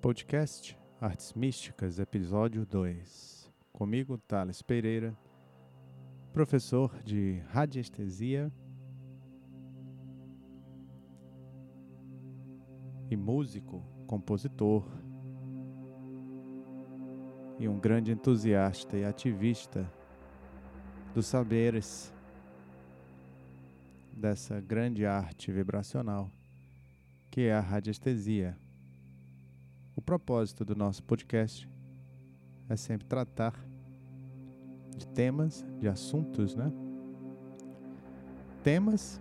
Podcast Artes Místicas, episódio 2. Comigo, Thales Pereira, professor de radiestesia e músico, compositor, e um grande entusiasta e ativista dos saberes dessa grande arte vibracional que é a radiestesia. Propósito do nosso podcast é sempre tratar de temas, de assuntos, né? Temas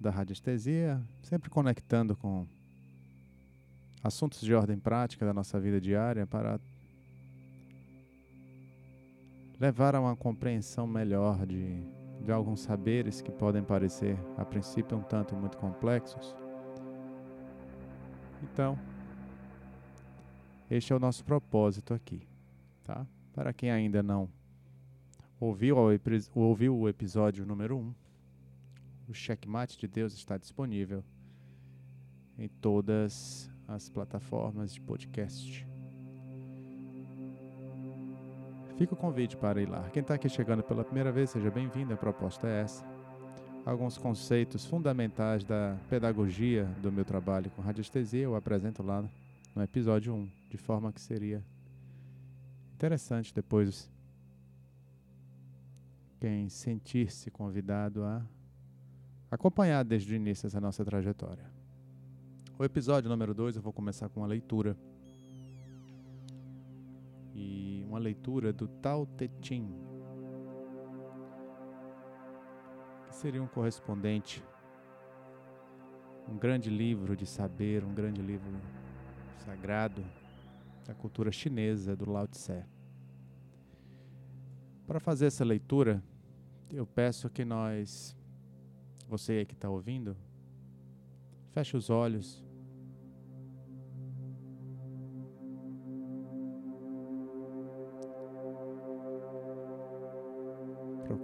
da radiestesia, sempre conectando com assuntos de ordem prática da nossa vida diária para levar a uma compreensão melhor de, alguns saberes que podem parecer, a princípio, um tanto muito complexos. Então, este é o nosso propósito aqui, tá? Para quem ainda não ouviu, ouviu o episódio número 1, um, o Checkmate de Deus está disponível em todas as plataformas de podcast. Fica o convite para ir lá. Quem está aqui chegando pela primeira vez, seja bem-vindo. A proposta é essa. Alguns conceitos fundamentais da pedagogia do meu trabalho com radiestesia eu apresento lá no episódio 1, de forma que seria interessante depois quem sentir-se convidado a acompanhar desde o início essa nossa trajetória. O episódio número 2 eu vou começar com uma leitura. Uma leitura do Tao Te Ching, que seria um correspondente, um grande livro de saber, um grande livro sagrado da cultura chinesa do Lao Tse. Para fazer essa leitura, eu peço que nós, você que está ouvindo, feche os olhos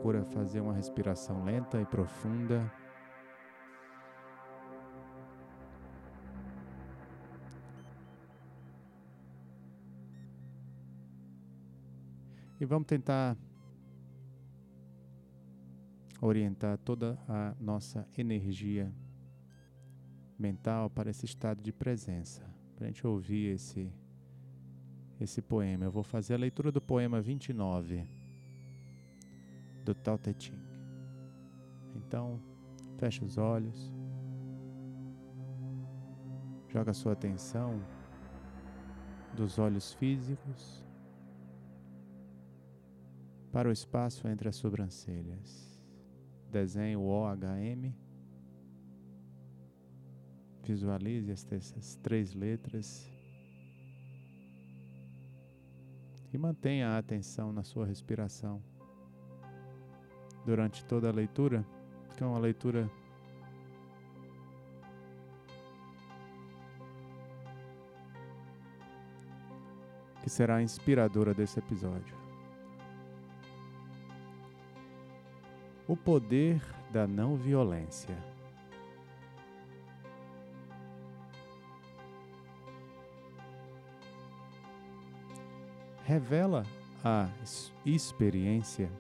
Procura fazer uma respiração lenta e profunda. E vamos tentar orientar toda a nossa energia mental para esse estado de presença, para a gente ouvir esse, esse poema. Eu vou fazer a leitura do poema 29 do Tao Te Ching. Então, feche os olhos, joga sua atenção dos olhos físicos para o espaço entre as sobrancelhas. Desenhe o OHM. Visualize essas três letras e mantenha a atenção na sua respiração durante toda a leitura, que é uma leitura que será inspiradora desse episódio. O poder da não violência. Revela a experiência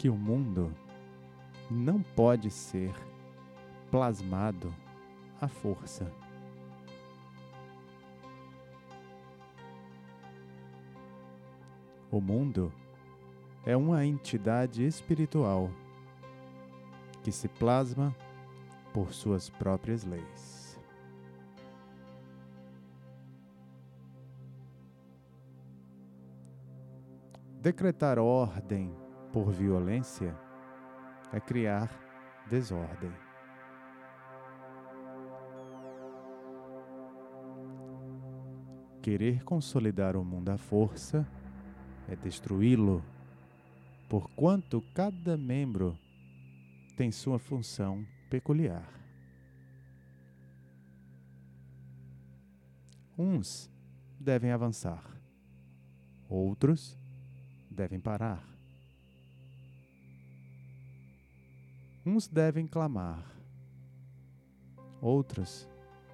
que o mundo não pode ser plasmado à força. O mundo é uma entidade espiritual que se plasma por suas próprias leis. Decretar ordem por violência é criar desordem. Querer consolidar o mundo à força é destruí-lo, porquanto cada membro tem sua função peculiar. Uns devem avançar, outros devem parar. Uns devem clamar, outras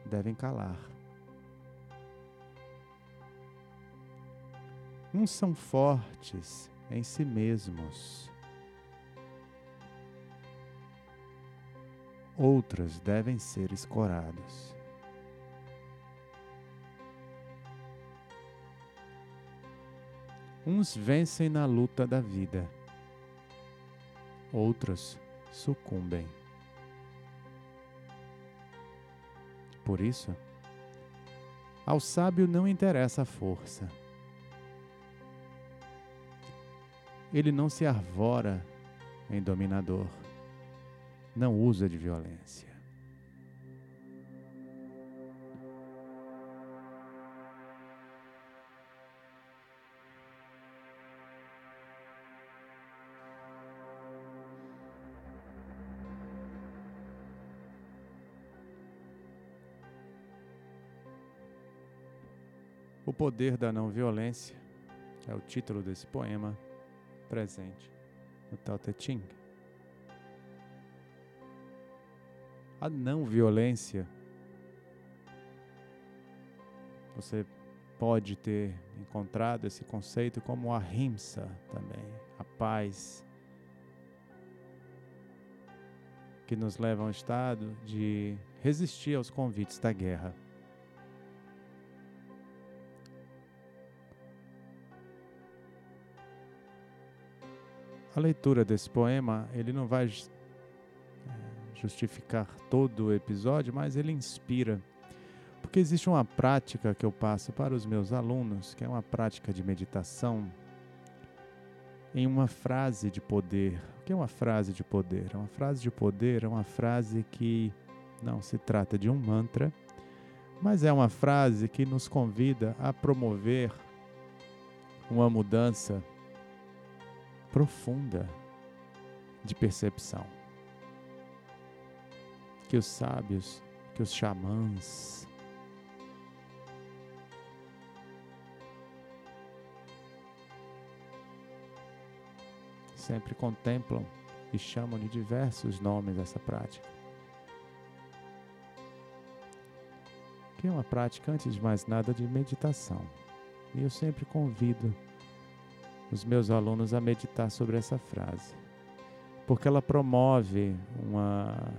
devem calar. Uns são fortes em si mesmos, outras devem ser escorados. Uns vencem na luta da vida, outros sucumbem. Por isso, ao sábio não interessa a força. Ele não se arvora em dominador, não usa de violência. O poder da não violência é o título desse poema presente no Tao Te Ching. A não violência você pode ter encontrado esse conceito como a rimsa também, a paz que nos leva a um estado de resistir aos convites da guerra. A leitura desse poema, ele não vai eh, justificar todo o episódio, mas ele inspira. Porque existe uma prática que eu passo para os meus alunos, que é uma prática de meditação, em uma frase de poder. O que é uma frase de poder? Uma frase de poder é uma frase que não se trata de um mantra, mas é uma frase que nos convida a promover uma mudança profunda de percepção. Que os sábios, que os xamãs, sempre contemplam e chamam de diversos nomes essa prática. Que é uma prática, antes de mais nada, de meditação. E eu sempre convido os meus alunos a meditar sobre essa frase, porque ela promove uma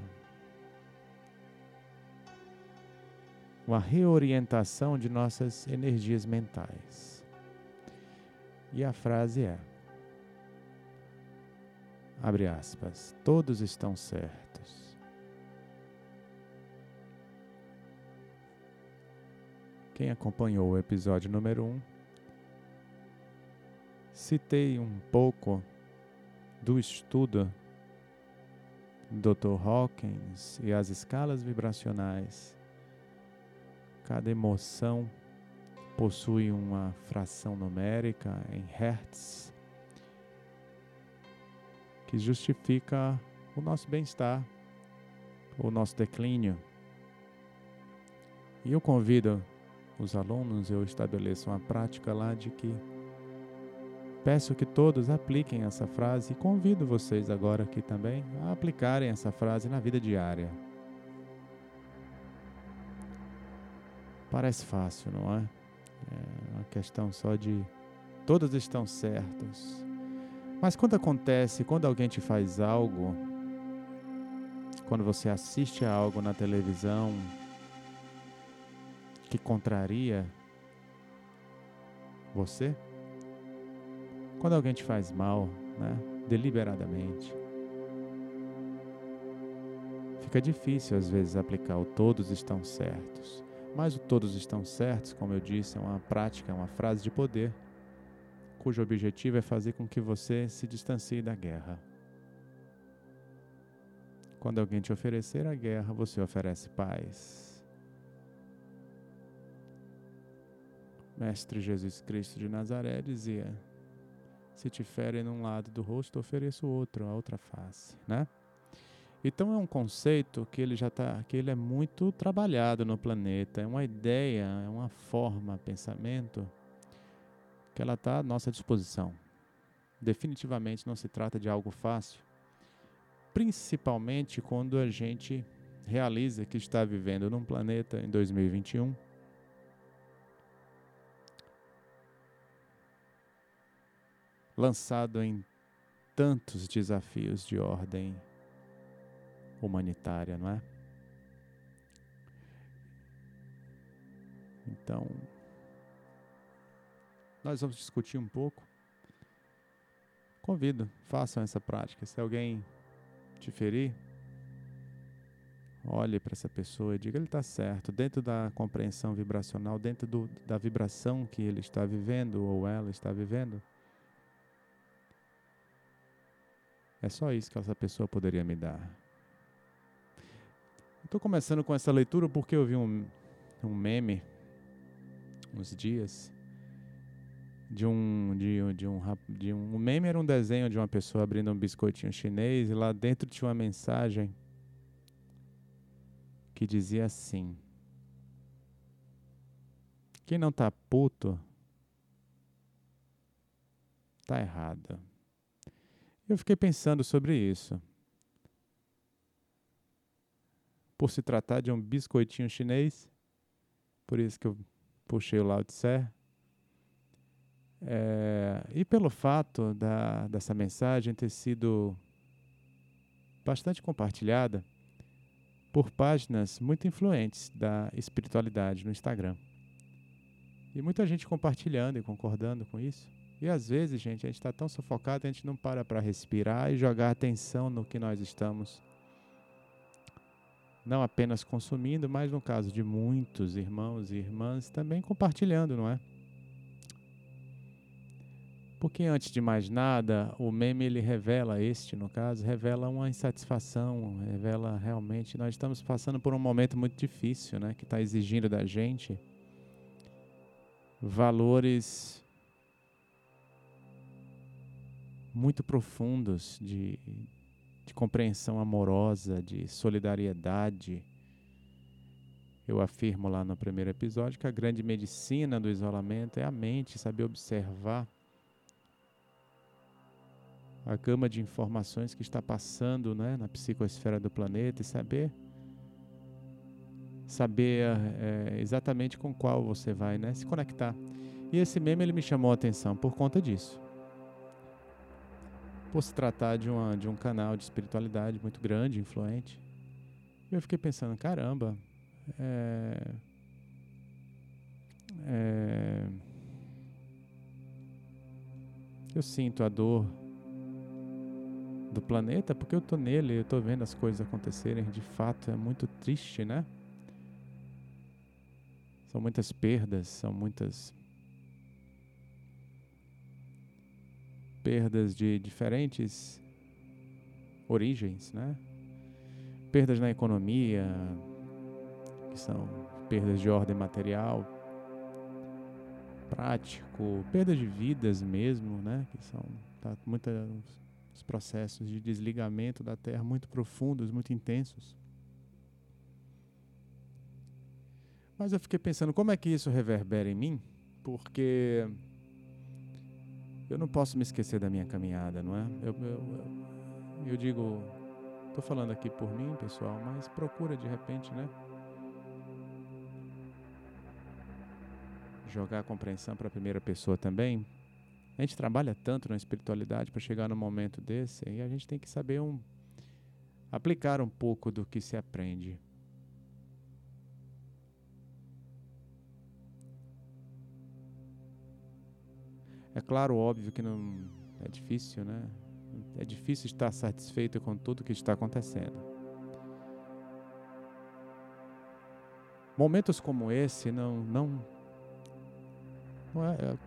uma reorientação de nossas energias mentais. E a frase é: abre aspas, todos estão certos. Quem acompanhou o episódio número 1 um, citei um pouco do estudo do Dr. Hawkins e as escalas vibracionais. Cada emoção possui uma fração numérica em hertz que justifica o nosso bem-estar, o nosso declínio. E eu convido os alunos, eu estabeleço uma prática lá de que Peço que todos apliquem essa frase e convido vocês agora aqui também a aplicarem essa frase na vida diária. Parece fácil, não é? É uma questão só de todos estão certos. Mas quando acontece, quando alguém te faz algo, quando você assiste a algo na televisão que contraria você, quando alguém te faz mal, né, deliberadamente, fica difícil às vezes aplicar o todos estão certos. Mas o todos estão certos, como eu disse, é uma prática, é uma frase de poder, cujo objetivo é fazer com que você se distancie da guerra. Quando alguém te oferecer a guerra, você oferece paz. Mestre Jesus Cristo de Nazaré dizia: se te ferem num lado do rosto, ofereço outro, a outra face, né? Então é um conceito que ele já tá, que ele é muito trabalhado no planeta, é uma ideia, é uma forma, pensamento que ela está à nossa disposição. Definitivamente não se trata de algo fácil, principalmente quando a gente realiza que está vivendo num planeta em 2021 lançado em tantos desafios de ordem humanitária, não é? Então, nós vamos discutir um pouco. Convido, façam essa prática. Se alguém te ferir, olhe para essa pessoa e diga: ele está certo, dentro da compreensão vibracional, dentro do, da vibração que ele está vivendo ou ela está vivendo. É só isso que essa pessoa poderia me dar. Estou começando com essa leitura porque eu vi um, um meme uns dias de um de, de um de um o meme era um desenho de uma pessoa abrindo um biscoitinho chinês e lá dentro tinha uma mensagem que dizia assim: Quem não tá puto tá errado. Eu fiquei pensando sobre isso. Por se tratar de um biscoitinho chinês, por isso que eu puxei o Lao Tse, é, e pelo fato da, dessa mensagem ter sido bastante compartilhada por páginas muito influentes da espiritualidade no Instagram. E muita gente compartilhando e concordando com isso. E às vezes, gente, a gente está tão sufocado, a gente não para para respirar e jogar atenção no que nós estamos não apenas consumindo, mas no caso de muitos irmãos e irmãs também compartilhando, não é? Porque antes de mais nada, o meme ele revela, este no caso, revela uma insatisfação, revela realmente, nós estamos passando por um momento muito difícil, né, que está exigindo da gente valores muito profundos de, de compreensão amorosa, de solidariedade. Eu afirmo lá no primeiro episódio que a grande medicina do isolamento é a mente, saber observar a gama de informações que está passando né, na psicosfera do planeta e saber saber é, exatamente com qual você vai né, se conectar. E esse meme ele me chamou a atenção por conta disso. Por se tratar de, uma, de um canal de espiritualidade muito grande, influente. Eu fiquei pensando, caramba, é, é, eu sinto a dor do planeta, porque eu estou nele, eu estou vendo as coisas acontecerem, de fato é muito triste, né? São muitas perdas, são muitas perdas de diferentes origens, né? Perdas na economia, que são perdas de ordem material, prático, perdas de vidas mesmo, né? Que são tá, muitas os processos de desligamento da Terra muito profundos, muito intensos. Mas eu fiquei pensando como é que isso reverbera em mim, porque eu não posso me esquecer da minha caminhada, não é? Eu, eu, eu digo, estou falando aqui por mim, pessoal, mas procura de repente, né? Jogar a compreensão para a primeira pessoa também, a gente trabalha tanto na espiritualidade para chegar num momento desse e a gente tem que saber um, aplicar um pouco do que se aprende. É claro, óbvio que não é difícil, né? É difícil estar satisfeito com tudo que está acontecendo. Momentos como esse não não, não é, é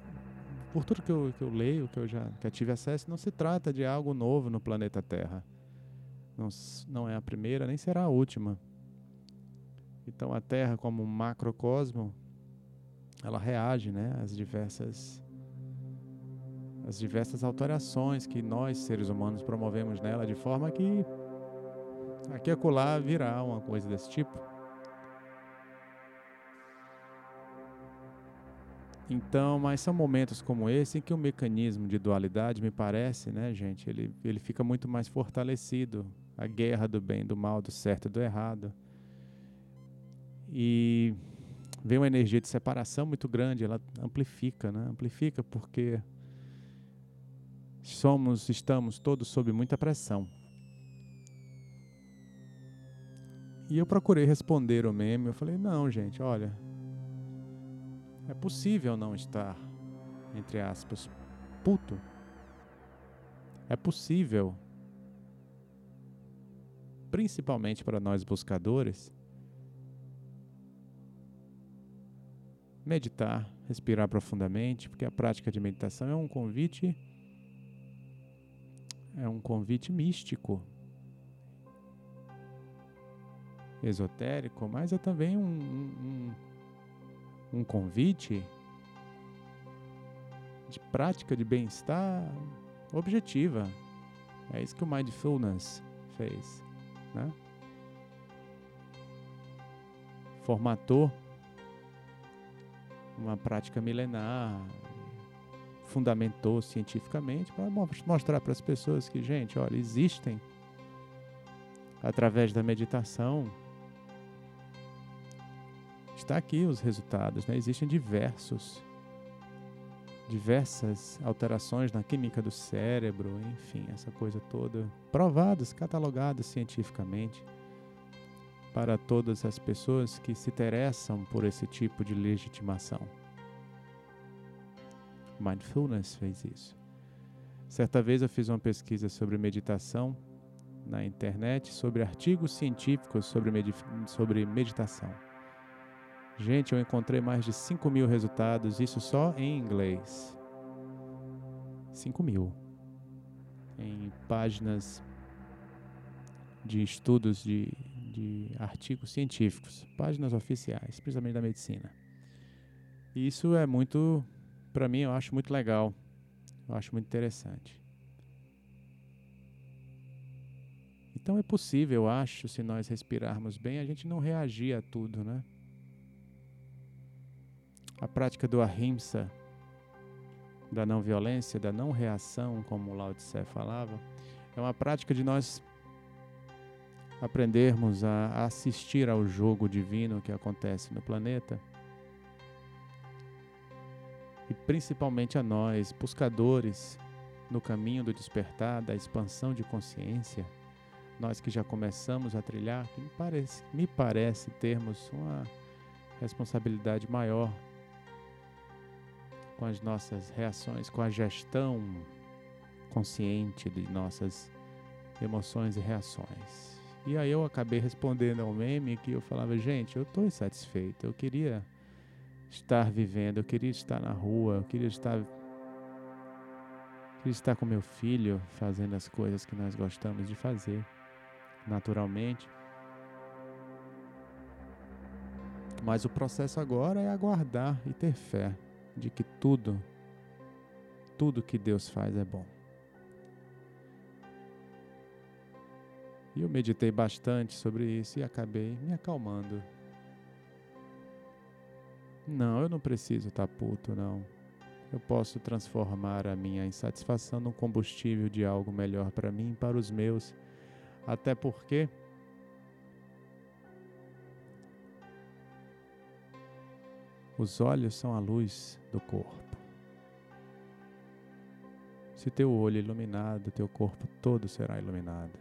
por tudo que eu, que eu leio, que eu já que tive acesso, não se trata de algo novo no planeta Terra. Não, não é a primeira, nem será a última. Então a Terra, como um macrocosmo, ela reage né, às diversas as diversas alterações que nós, seres humanos, promovemos nela, de forma que aqui e acolá virá uma coisa desse tipo. Então, mas são momentos como esse em que o mecanismo de dualidade, me parece, né, gente, ele, ele fica muito mais fortalecido. A guerra do bem, do mal, do certo e do errado. E vem uma energia de separação muito grande, ela amplifica, né? Amplifica porque somos, estamos todos sob muita pressão. E eu procurei responder o meme, eu falei: "Não, gente, olha, é possível não estar entre aspas puto. É possível principalmente para nós buscadores meditar, respirar profundamente, porque a prática de meditação é um convite é um convite místico, esotérico, mas é também um, um, um convite de prática de bem-estar objetiva. É isso que o Mindfulness fez. Né? Formatou uma prática milenar, fundamentou cientificamente para mostrar para as pessoas que, gente, olha, existem através da meditação. Está aqui os resultados, né? Existem diversos diversas alterações na química do cérebro, enfim, essa coisa toda, provadas, catalogadas cientificamente para todas as pessoas que se interessam por esse tipo de legitimação. Mindfulness fez isso. Certa vez eu fiz uma pesquisa sobre meditação na internet, sobre artigos científicos sobre, sobre meditação. Gente, eu encontrei mais de 5 mil resultados, isso só em inglês. 5 mil. Em páginas de estudos de, de artigos científicos, páginas oficiais, principalmente da medicina. E isso é muito, para mim, eu acho muito legal. Eu acho muito interessante. Então é possível, eu acho, se nós respirarmos bem, a gente não reagir a tudo, né? A prática do ahimsa, da não violência, da não reação, como Lao Tse falava, é uma prática de nós aprendermos a assistir ao jogo divino que acontece no planeta e principalmente a nós, buscadores no caminho do despertar, da expansão de consciência, nós que já começamos a trilhar, que me parece, me parece termos uma responsabilidade maior com as nossas reações, com a gestão consciente de nossas emoções e reações. E aí eu acabei respondendo ao meme que eu falava, gente, eu estou insatisfeito, eu queria estar vivendo, eu queria estar na rua, eu queria estar queria estar com meu filho fazendo as coisas que nós gostamos de fazer naturalmente. Mas o processo agora é aguardar e ter fé de que tudo, tudo que Deus faz é bom. E eu meditei bastante sobre isso e acabei me acalmando. Não, eu não preciso estar tá puto, não. Eu posso transformar a minha insatisfação num combustível de algo melhor para mim e para os meus. Até porque Os olhos são a luz do corpo. Se teu olho é iluminado, teu corpo todo será iluminado.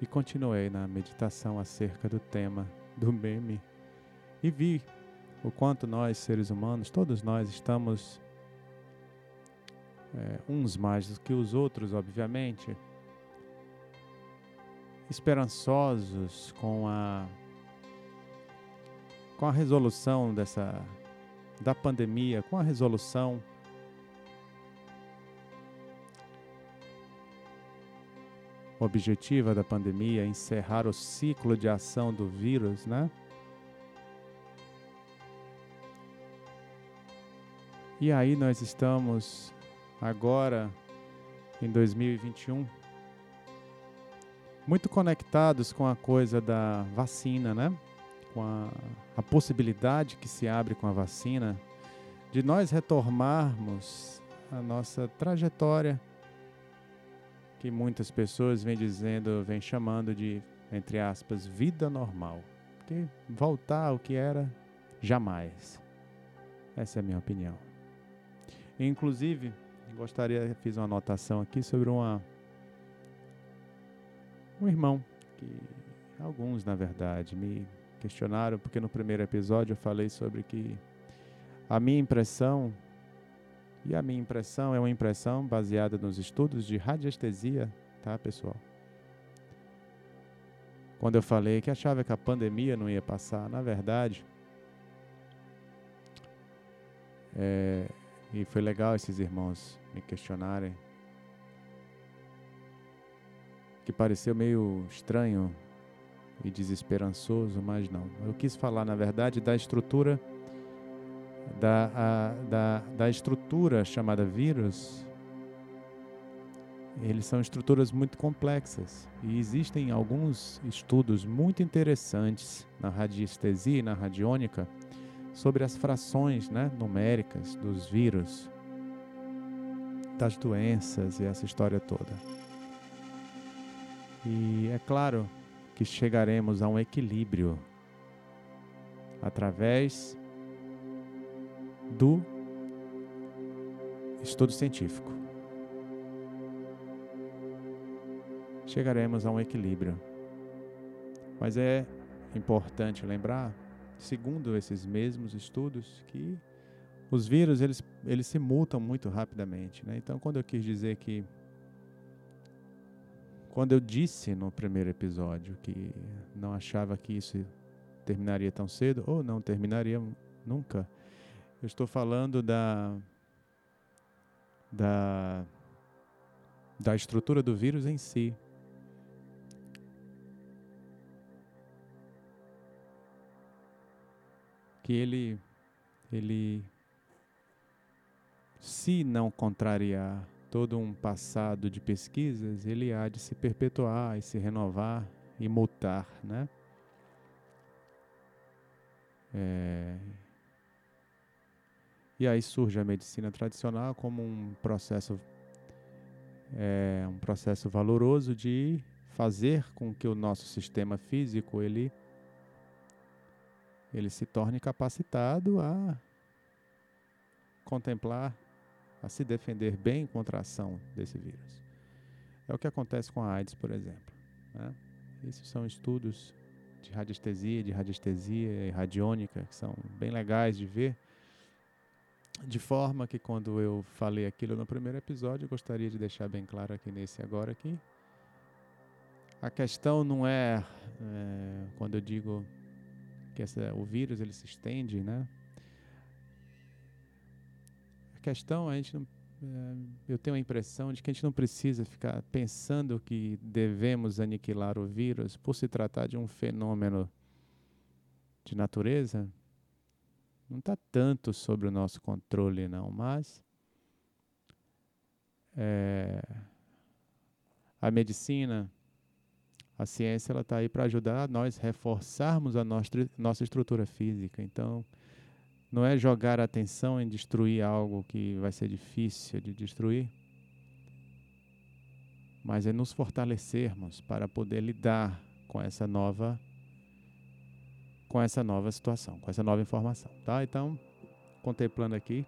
E continuei na meditação acerca do tema do meme. E vi o quanto nós, seres humanos, todos nós estamos é, uns mais do que os outros, obviamente, esperançosos com a com a resolução dessa da pandemia, com a resolução objetiva da pandemia, encerrar o ciclo de ação do vírus, né? E aí nós estamos agora em 2021 muito conectados com a coisa da vacina, né? Com a, a possibilidade que se abre com a vacina de nós retomarmos a nossa trajetória que muitas pessoas vêm dizendo, vêm chamando de, entre aspas, vida normal. Porque voltar ao que era, jamais. Essa é a minha opinião. Inclusive, gostaria, fiz uma anotação aqui sobre uma um irmão que alguns, na verdade, me questionaram porque no primeiro episódio eu falei sobre que a minha impressão e a minha impressão é uma impressão baseada nos estudos de radiestesia, tá, pessoal? Quando eu falei que achava que a pandemia não ia passar, na verdade, é, e foi legal esses irmãos me questionarem, que pareceu meio estranho e desesperançoso, mas não. Eu quis falar, na verdade, da estrutura da, a, da, da estrutura chamada vírus, eles são estruturas muito complexas e existem alguns estudos muito interessantes na radiestesia e na radiônica sobre as frações né, numéricas dos vírus, das doenças e essa história toda. E é claro que chegaremos a um equilíbrio através do estudo científico. Chegaremos a um equilíbrio. Mas é importante lembrar, segundo esses mesmos estudos, que os vírus eles, eles se mutam muito rapidamente. Né? Então, quando eu quis dizer que. Quando eu disse no primeiro episódio que não achava que isso terminaria tão cedo, ou não terminaria nunca, eu estou falando da, da, da estrutura do vírus em si. Que ele, ele, se não contrariar todo um passado de pesquisas, ele há de se perpetuar e se renovar e mutar, né? É, e aí surge a medicina tradicional como um processo, é, um processo valoroso de fazer com que o nosso sistema físico ele, ele se torne capacitado a contemplar, a se defender bem contra a ação desse vírus. É o que acontece com a AIDS, por exemplo. Né? Esses são estudos de radiestesia, de radiestesia e radiônica, que são bem legais de ver de forma que quando eu falei aquilo no primeiro episódio, eu gostaria de deixar bem claro aqui nesse agora aqui. A questão não é, é quando eu digo que essa, o vírus ele se estende, né? A questão a gente não, é, eu tenho a impressão de que a gente não precisa ficar pensando que devemos aniquilar o vírus por se tratar de um fenômeno de natureza não está tanto sobre o nosso controle, não, mas é, a medicina, a ciência, ela está aí para ajudar nós reforçarmos a nossa, nossa estrutura física. Então, não é jogar atenção em destruir algo que vai ser difícil de destruir, mas é nos fortalecermos para poder lidar com essa nova com essa nova situação, com essa nova informação, tá? Então, contemplando aqui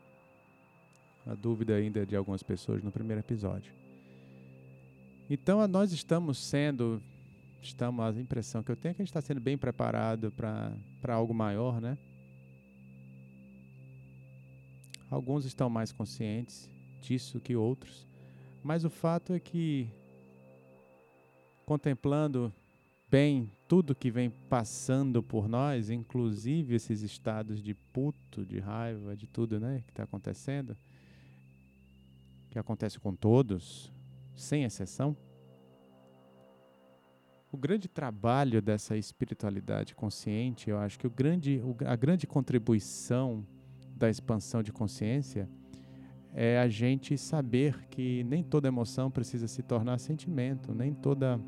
a dúvida ainda de algumas pessoas no primeiro episódio. Então, nós estamos sendo, estamos, a impressão que eu tenho é que a gente está sendo bem preparado para algo maior, né? Alguns estão mais conscientes disso que outros, mas o fato é que, contemplando bem tudo que vem passando por nós, inclusive esses estados de puto, de raiva, de tudo né, que está acontecendo, que acontece com todos, sem exceção. O grande trabalho dessa espiritualidade consciente, eu acho que o grande, a grande contribuição da expansão de consciência é a gente saber que nem toda emoção precisa se tornar sentimento, nem toda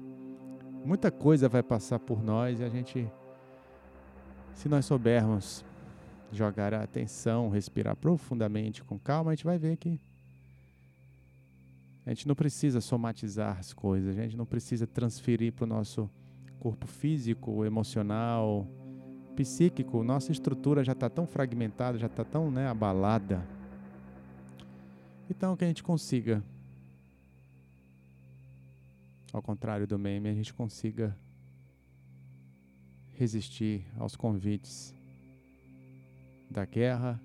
muita coisa vai passar por nós e a gente, se nós soubermos jogar a atenção, respirar profundamente, com calma, a gente vai ver que A gente não precisa somatizar as coisas, a gente não precisa transferir para o nosso corpo físico, emocional, psíquico. Nossa estrutura já está tão fragmentada, já está tão né, abalada. Então, que a gente consiga, ao contrário do meme, a gente consiga resistir aos convites da guerra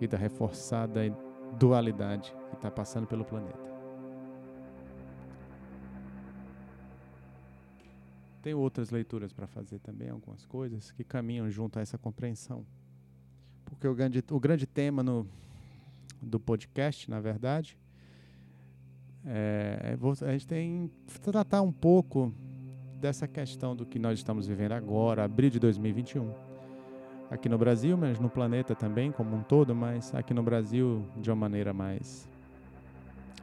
e da reforçada dualidade que está passando pelo planeta. Tem outras leituras para fazer também, algumas coisas que caminham junto a essa compreensão. Porque o grande, o grande tema no, do podcast, na verdade, é, é a gente tem que tratar um pouco dessa questão do que nós estamos vivendo agora, abril de 2021. Aqui no Brasil, mas no planeta também, como um todo, mas aqui no Brasil de uma maneira mais,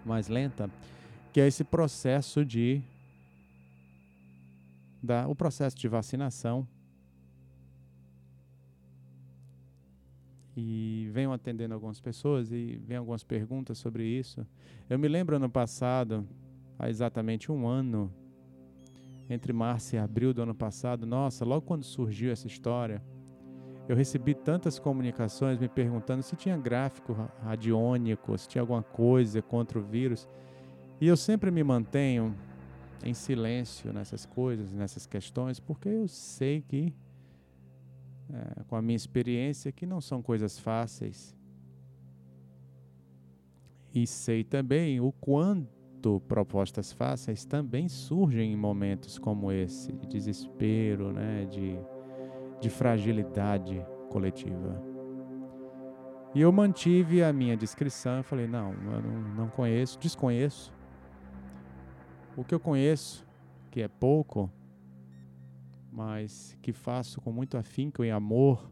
mais lenta, que é esse processo de da, o processo de vacinação e venho atendendo algumas pessoas e vem algumas perguntas sobre isso. Eu me lembro ano passado, há exatamente um ano, entre março e abril do ano passado, nossa, logo quando surgiu essa história, eu recebi tantas comunicações me perguntando se tinha gráfico radiônico, se tinha alguma coisa contra o vírus. E eu sempre me mantenho em silêncio nessas coisas, nessas questões, porque eu sei que, é, com a minha experiência, que não são coisas fáceis. E sei também o quanto propostas fáceis também surgem em momentos como esse, de desespero, né, de, de fragilidade coletiva. E eu mantive a minha descrição, falei, não, eu não, não conheço, desconheço o que eu conheço, que é pouco, mas que faço com muito afinco e amor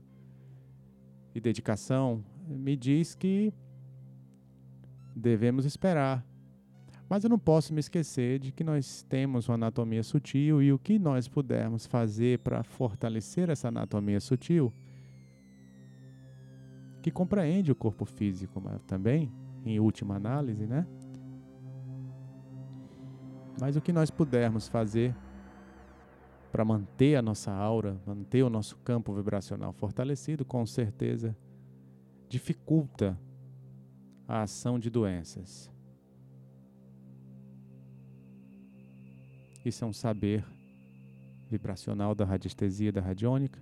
e dedicação, me diz que devemos esperar. Mas eu não posso me esquecer de que nós temos uma anatomia sutil e o que nós pudermos fazer para fortalecer essa anatomia sutil, que compreende o corpo físico mas também, em última análise, né? Mas o que nós pudermos fazer para manter a nossa aura, manter o nosso campo vibracional fortalecido, com certeza dificulta a ação de doenças. Isso é um saber vibracional da radiestesia da radiônica.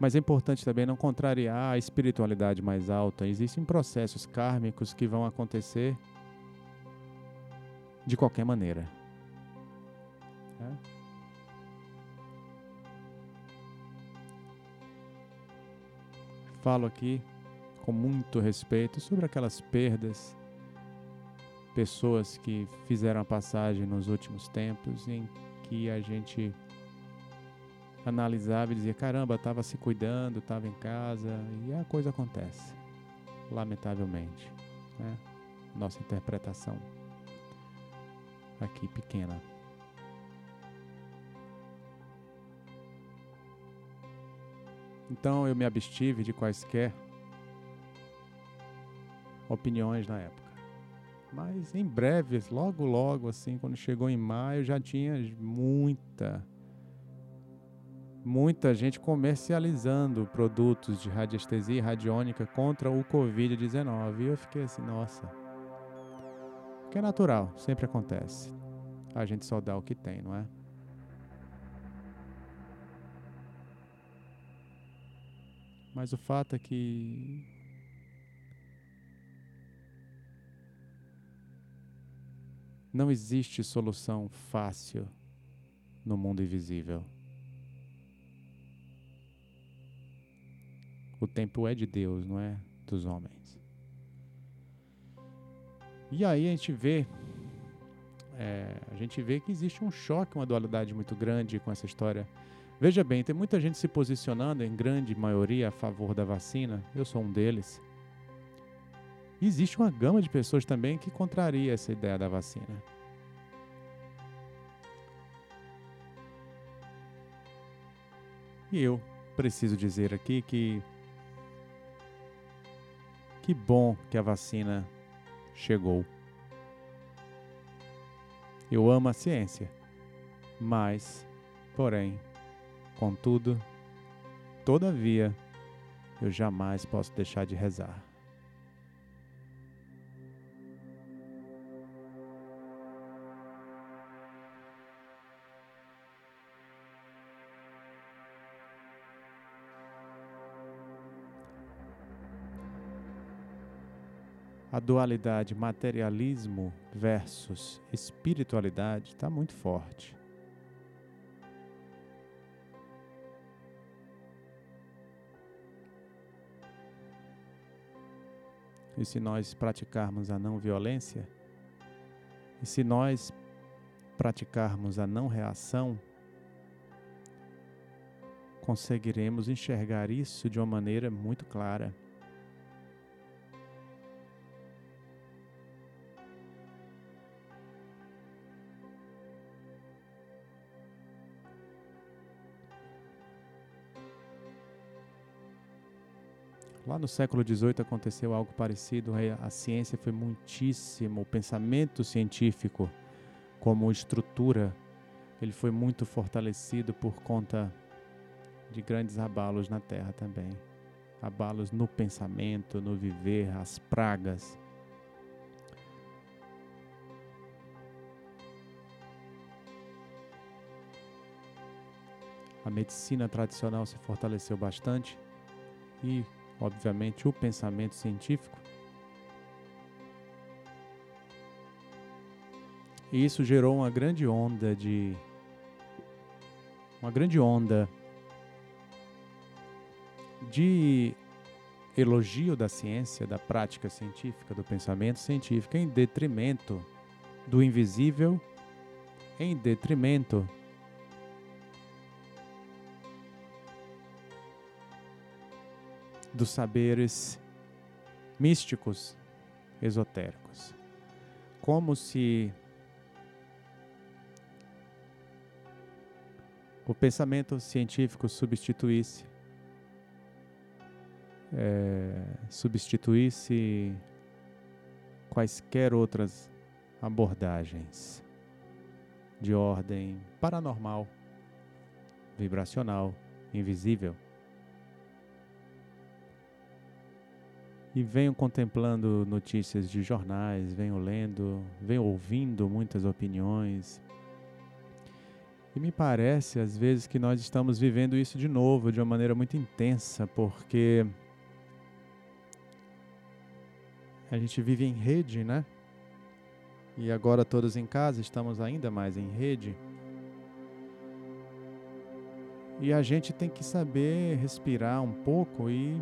Mas é importante também não contrariar a espiritualidade mais alta. Existem processos kármicos que vão acontecer de qualquer maneira. É. Falo aqui com muito respeito sobre aquelas perdas, pessoas que fizeram a passagem nos últimos tempos em que a gente analisava e dizia: caramba, estava se cuidando, estava em casa, e a coisa acontece, lamentavelmente. Né? Nossa interpretação aqui pequena. Então eu me abstive de quaisquer opiniões na época. Mas em breve, logo logo assim, quando chegou em maio, já tinha muita muita gente comercializando produtos de radiestesia radiônica contra o COVID-19. E eu fiquei assim, nossa, que é natural, sempre acontece. A gente só dá o que tem, não é? Mas o fato é que não existe solução fácil no mundo invisível. O tempo é de Deus, não é dos homens. E aí a gente vê é, a gente vê que existe um choque, uma dualidade muito grande com essa história. Veja bem, tem muita gente se posicionando, em grande maioria, a favor da vacina. Eu sou um deles. E existe uma gama de pessoas também que contraria essa ideia da vacina. E eu preciso dizer aqui que Que bom que a vacina chegou. Eu amo a ciência, mas, porém, contudo, todavia, eu jamais posso deixar de rezar. a dualidade materialismo versus espiritualidade está muito forte. E se nós praticarmos a não violência, e se nós praticarmos a não reação, conseguiremos enxergar isso de uma maneira muito clara. Lá no século XVIII aconteceu algo parecido. A ciência foi muitíssimo, o pensamento científico como estrutura, ele foi muito fortalecido por conta de grandes abalos na Terra também. Abalos no pensamento, no viver, as pragas. A medicina tradicional se fortaleceu bastante e obviamente, o pensamento científico. E isso gerou uma grande onda de. Uma grande onda de elogio da ciência, da prática científica, do pensamento científico, em detrimento do invisível, em detrimento dos saberes místicos, esotéricos. Como se o pensamento científico substituísse é, substituísse quaisquer outras abordagens de ordem paranormal, vibracional, invisível. E venho contemplando notícias de jornais, venho lendo, venho ouvindo muitas opiniões. E me parece, às vezes, que nós estamos vivendo isso de novo, de uma maneira muito intensa, porque a gente vive em rede, né? E agora todos em casa, estamos ainda mais em rede. E a gente tem que saber respirar um pouco e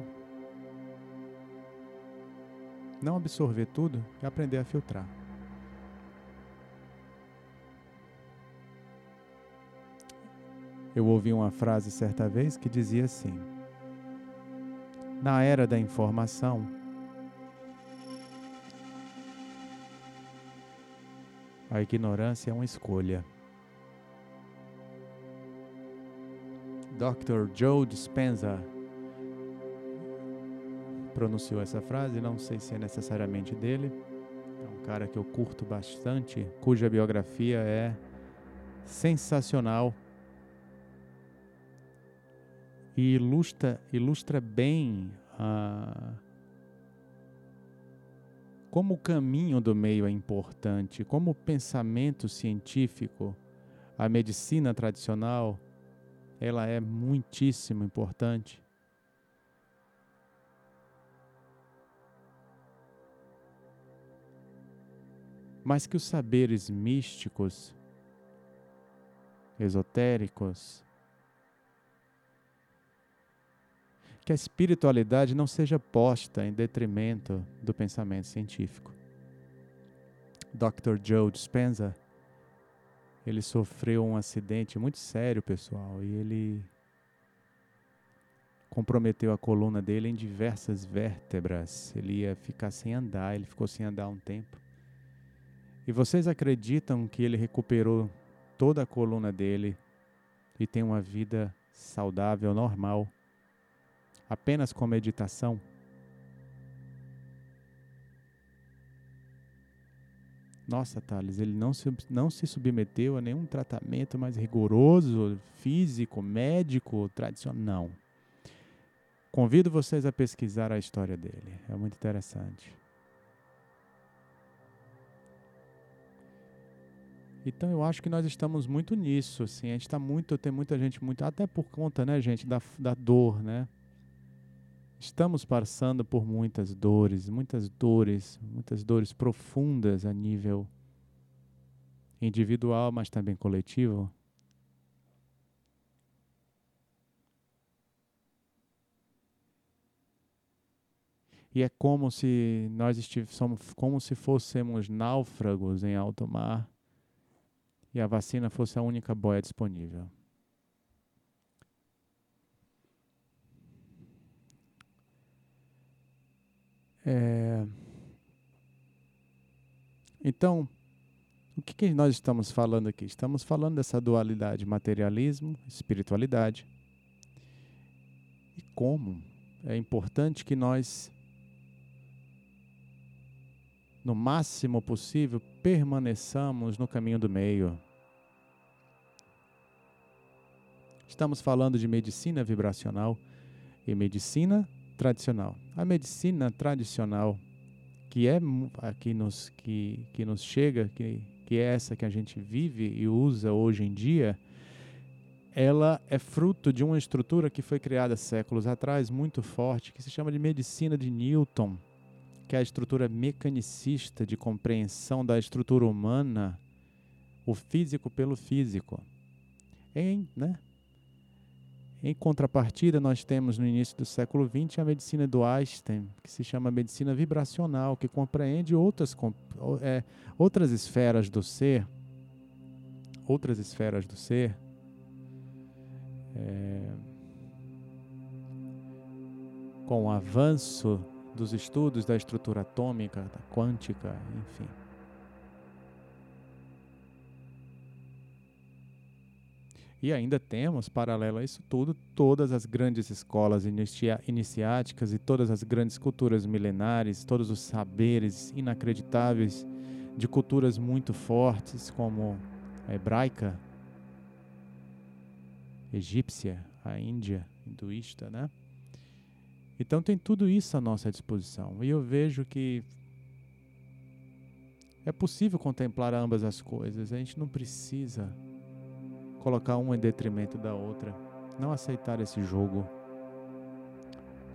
não absorver tudo e aprender a filtrar. Eu ouvi uma frase certa vez que dizia assim: Na era da informação, a ignorância é uma escolha. Dr. Joe Dispenza pronunciou essa frase, não sei se é necessariamente dele. É um cara que eu curto bastante, cuja biografia é sensacional e ilustra, ilustra bem a, como o caminho do meio é importante, como o pensamento científico, a medicina tradicional, ela é muitíssimo importante. Mas que os saberes místicos, esotéricos, que a espiritualidade não seja posta em detrimento do pensamento científico. Dr. Joe Dispenza, ele sofreu um acidente muito sério, pessoal, e ele comprometeu a coluna dele em diversas vértebras. Ele ia ficar sem andar, ele ficou sem andar um tempo. E vocês acreditam que ele recuperou toda a coluna dele e tem uma vida saudável, normal, apenas com meditação? Nossa, Thales, ele não se, não se submeteu a nenhum tratamento mais rigoroso, físico, médico, tradicional. Não. Convido vocês a pesquisar a história dele. É muito interessante. Então eu acho que nós estamos muito nisso, assim, a gente está muito, tem muita gente muito, até por conta, né, gente, da, da dor, né? Estamos passando por muitas dores, muitas dores, muitas dores profundas a nível individual, mas também coletivo. E é como se nós estivéssemos, como se fôssemos náufragos em alto mar e a vacina fosse a única boia disponível. É... Então, o que, que nós estamos falando aqui? Estamos falando dessa dualidade materialismo, espiritualidade. E como é importante que nós, no máximo possível, permaneçamos no caminho do meio. Estamos falando de medicina vibracional e medicina tradicional. A medicina tradicional, que é a que nos, que, que nos chega, que, que é essa que a gente vive e usa hoje em dia, ela é fruto de uma estrutura que foi criada séculos atrás, muito forte, que se chama de medicina de Newton, que é a estrutura mecanicista de compreensão da estrutura humana, o físico pelo físico. Em, né? Em contrapartida, nós temos no início do século XX a medicina do Einstein, que se chama medicina vibracional, que compreende outras, é, outras esferas do ser, outras esferas do ser, é, com o avanço dos estudos da estrutura atômica, da quântica, enfim. E ainda temos, paralelo a isso tudo, todas as grandes escolas iniciáticas e todas as grandes culturas milenares, todos os saberes inacreditáveis de culturas muito fortes, como a hebraica, egípcia, a índia, hinduísta, né? Então tem tudo isso à nossa disposição. E eu vejo que é possível contemplar ambas as coisas. A gente não precisa colocar uma em detrimento da outra. Não aceitar esse jogo.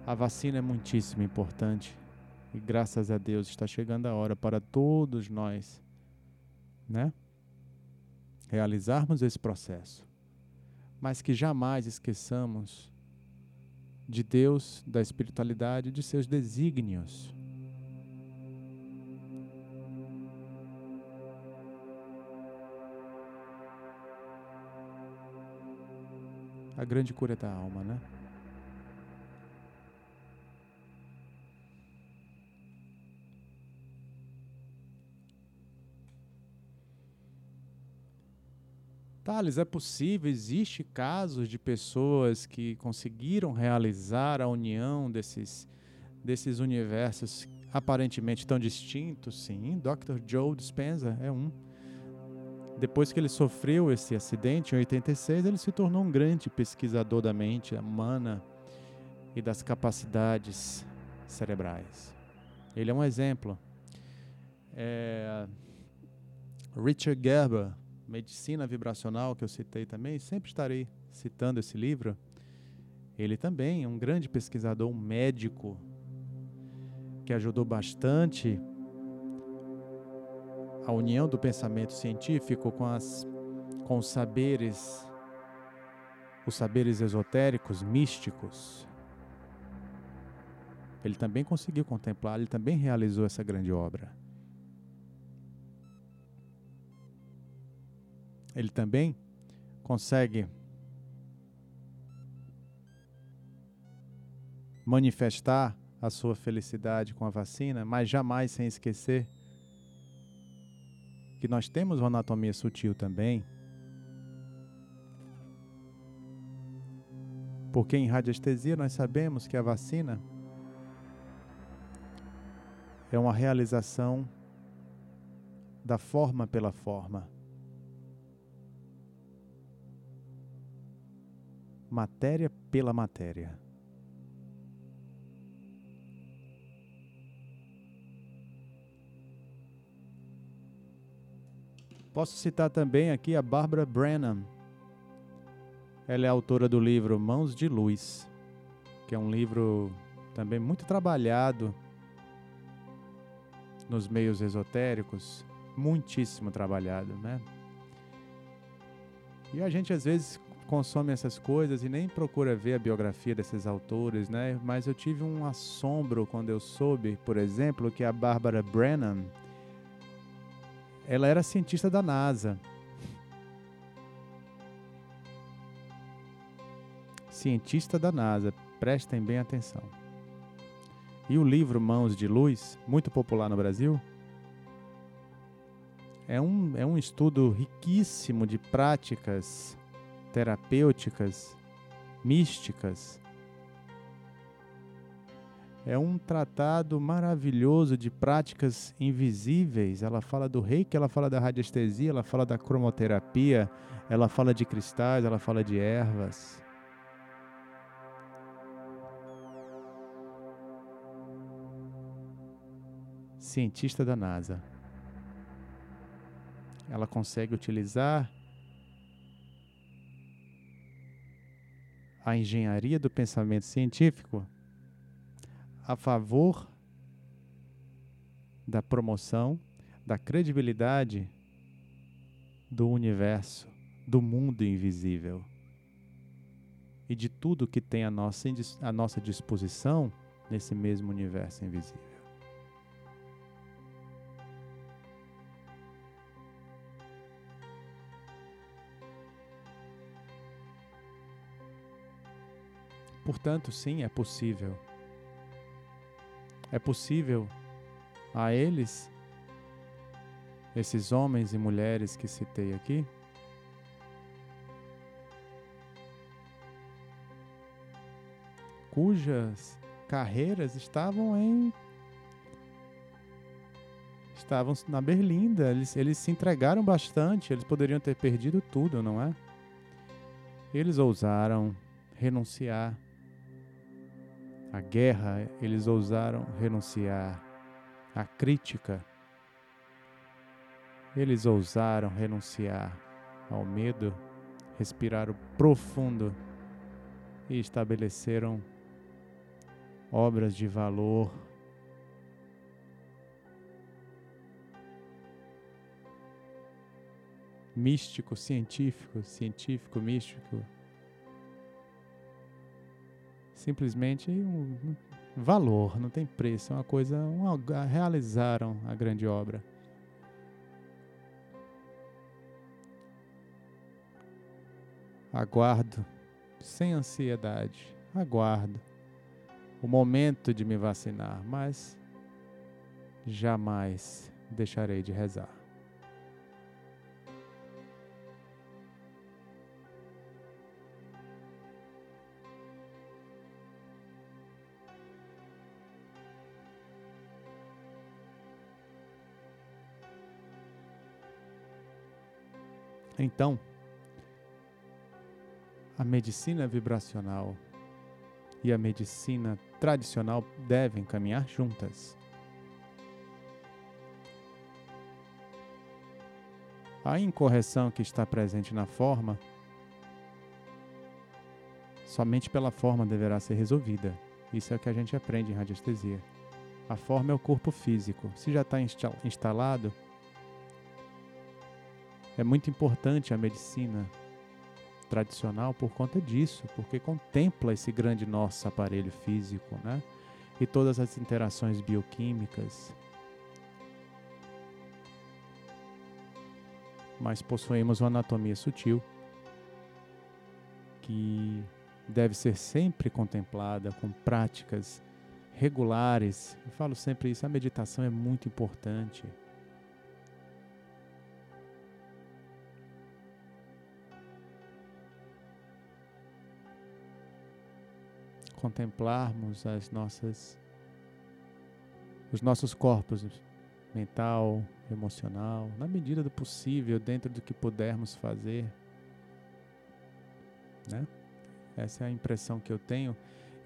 A vacina é muitíssimo importante e graças a Deus está chegando a hora para todos nós, né? Realizarmos esse processo. Mas que jamais esqueçamos de Deus, da espiritualidade, de seus desígnios. A grande cura da alma, né? Thales, é possível, existe casos de pessoas que conseguiram realizar a união desses, desses universos aparentemente tão distintos? Sim, Dr. Joe Dispenza é um. Depois que ele sofreu esse acidente em 86, ele se tornou um grande pesquisador da mente humana e das capacidades cerebrais. Ele é um exemplo. É, Richard Gerber, Medicina Vibracional, que eu citei também, sempre estarei citando esse livro. Ele também é um grande pesquisador, um médico, que ajudou bastante a união do pensamento científico com, as, com os saberes, os saberes esotéricos, místicos. Ele também conseguiu contemplar, ele também realizou essa grande obra. Ele também consegue manifestar a sua felicidade com a vacina, mas jamais sem esquecer que nós temos uma anatomia sutil também. Porque em radiestesia nós sabemos que a vacina é uma realização da forma pela forma. Matéria pela matéria. Posso citar também aqui a Barbara Brennan. Ela é autora do livro Mãos de Luz, que é um livro também muito trabalhado nos meios esotéricos, muitíssimo trabalhado, né? E a gente às vezes consome essas coisas e nem procura ver a biografia desses autores, né? Mas eu tive um assombro quando eu soube, por exemplo, que a Barbara Brennan ela era cientista da NASA. Cientista da NASA, prestem bem atenção. E o livro Mãos de Luz, muito popular no Brasil, é um, é um estudo riquíssimo de práticas terapêuticas, místicas, é um tratado maravilhoso de práticas invisíveis. Ela fala do reiki, ela fala da radiestesia, ela fala da cromoterapia, ela fala de cristais, ela fala de ervas. Cientista da NASA. Ela consegue utilizar a engenharia do pensamento científico a favor da promoção da credibilidade do universo, do mundo invisível e de tudo que tem a nossa, a nossa disposição nesse mesmo universo invisível. Portanto, sim, é possível é possível a eles, esses homens e mulheres que citei aqui, cujas carreiras estavam em estavam na berlinda, eles, eles se entregaram bastante, eles poderiam ter perdido tudo, não é? Eles ousaram renunciar a guerra, eles ousaram renunciar. A crítica, eles ousaram renunciar ao medo, respiraram profundo e estabeleceram obras de valor. Místico, científico, científico, místico, simplesmente um valor, não tem preço, é uma coisa, uma, realizaram a grande obra. Aguardo, sem ansiedade, aguardo o momento de me vacinar, mas jamais deixarei de rezar. Então, a medicina vibracional e a medicina tradicional devem caminhar juntas. A incorreção que está presente na forma, somente pela forma deverá ser resolvida. Isso é o que a gente aprende em radiestesia. A forma é o corpo físico. Se já está instalado, é muito importante a medicina tradicional por conta disso, porque contempla esse grande nosso aparelho físico, né? E todas as interações bioquímicas. Mas possuímos uma anatomia sutil que deve ser sempre contemplada com práticas regulares. Eu falo sempre isso, a meditação é muito importante. Contemplarmos as nossas os nossos corpos mental, emocional, na medida do possível, dentro do que pudermos fazer. Né? Essa é a impressão que eu tenho.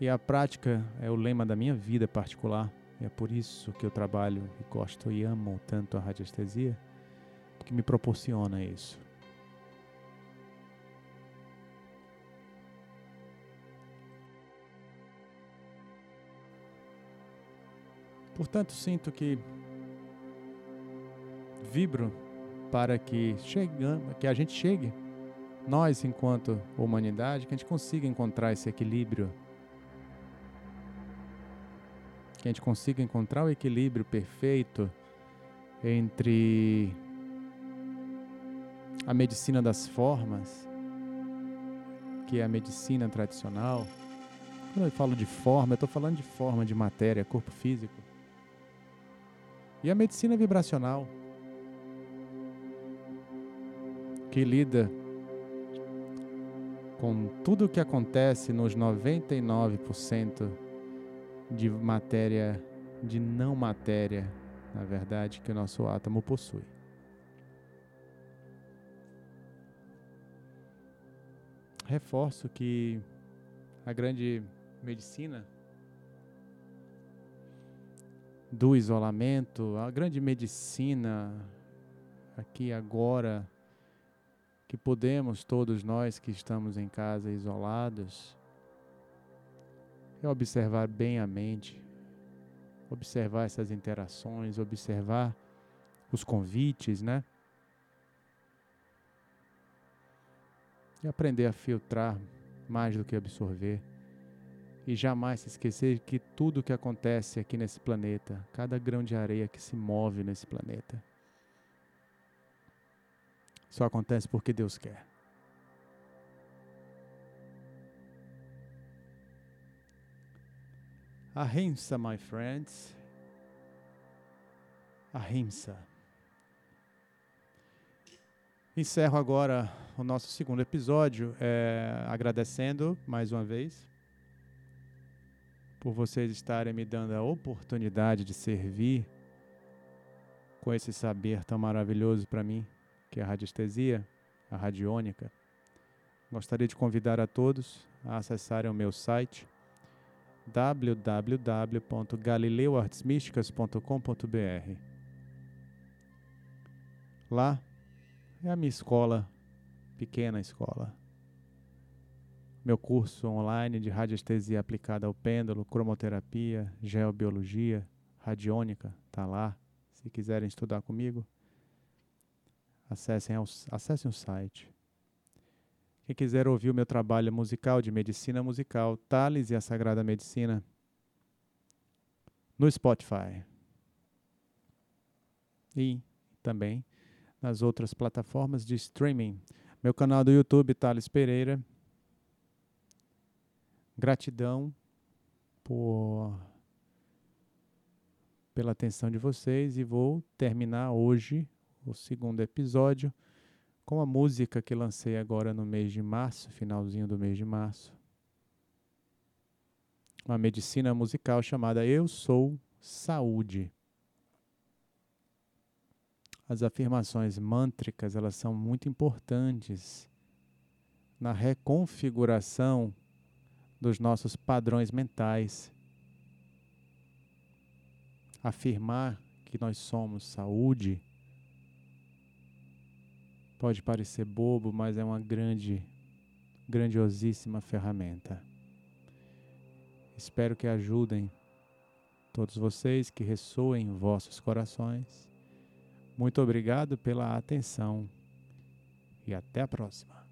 E a prática é o lema da minha vida particular. E é por isso que eu trabalho e gosto e amo tanto a radiestesia, que me proporciona isso. Portanto, sinto que vibro para que, chega, que a gente chegue, nós enquanto humanidade, que a gente consiga encontrar esse equilíbrio, que a gente consiga encontrar o equilíbrio perfeito entre a medicina das formas, que é a medicina tradicional. Quando eu falo de forma, eu estou falando de forma de matéria, corpo físico e a medicina vibracional, que lida com tudo o que acontece nos 99% de matéria, de não matéria, na verdade, que o nosso átomo possui. Reforço que a grande medicina do isolamento, a grande medicina aqui agora que podemos todos nós que estamos em casa isolados é observar bem a mente, observar essas interações, observar os convites, né? E aprender a filtrar mais do que absorver e jamais se esquecer que tudo que acontece aqui nesse planeta, cada grão de areia que se move nesse planeta, só acontece porque Deus quer. Ahimsa, my friends. Ahimsa. Encerro agora o nosso segundo episódio, é, agradecendo mais uma vez por vocês estarem me dando a oportunidade de servir com esse saber tão maravilhoso para mim, que é a radiestesia, a radiônica. Gostaria de convidar a todos a acessarem o meu site www.galileoartesmísticas.com.br. Lá é a minha escola, pequena escola meu curso online de radiestesia aplicada ao pêndulo, cromoterapia, geobiologia, radiônica, está lá. Se quiserem estudar comigo, acessem, acessem o site. Quem quiser ouvir o meu trabalho musical de medicina musical, Tales e a Sagrada Medicina, no Spotify. E também nas outras plataformas de streaming. Meu canal do YouTube, Thales Pereira, Gratidão por pela atenção de vocês e vou terminar hoje o segundo episódio com a música que lancei agora no mês de março, finalzinho do mês de março. Uma medicina musical chamada Eu Sou Saúde. As afirmações mântricas, elas são muito importantes na reconfiguração dos nossos padrões mentais. Afirmar que nós somos saúde pode parecer bobo, mas é uma grande, grandiosíssima ferramenta. Espero que ajudem todos vocês, que ressoem em vossos corações. Muito obrigado pela atenção e até a próxima.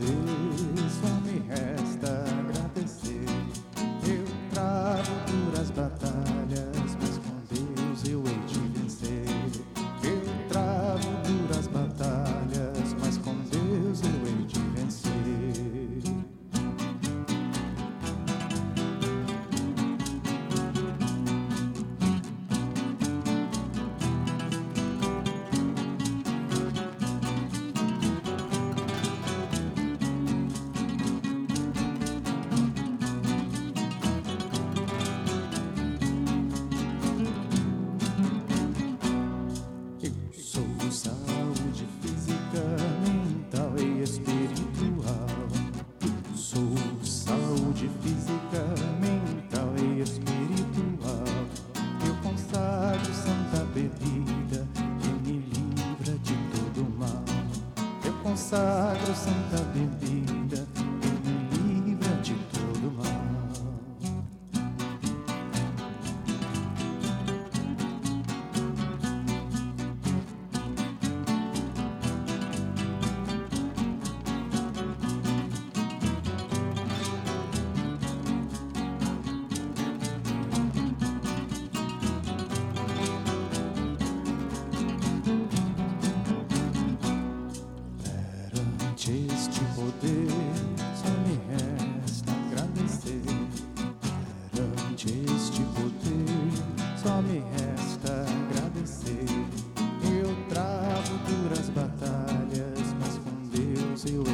Este see you later.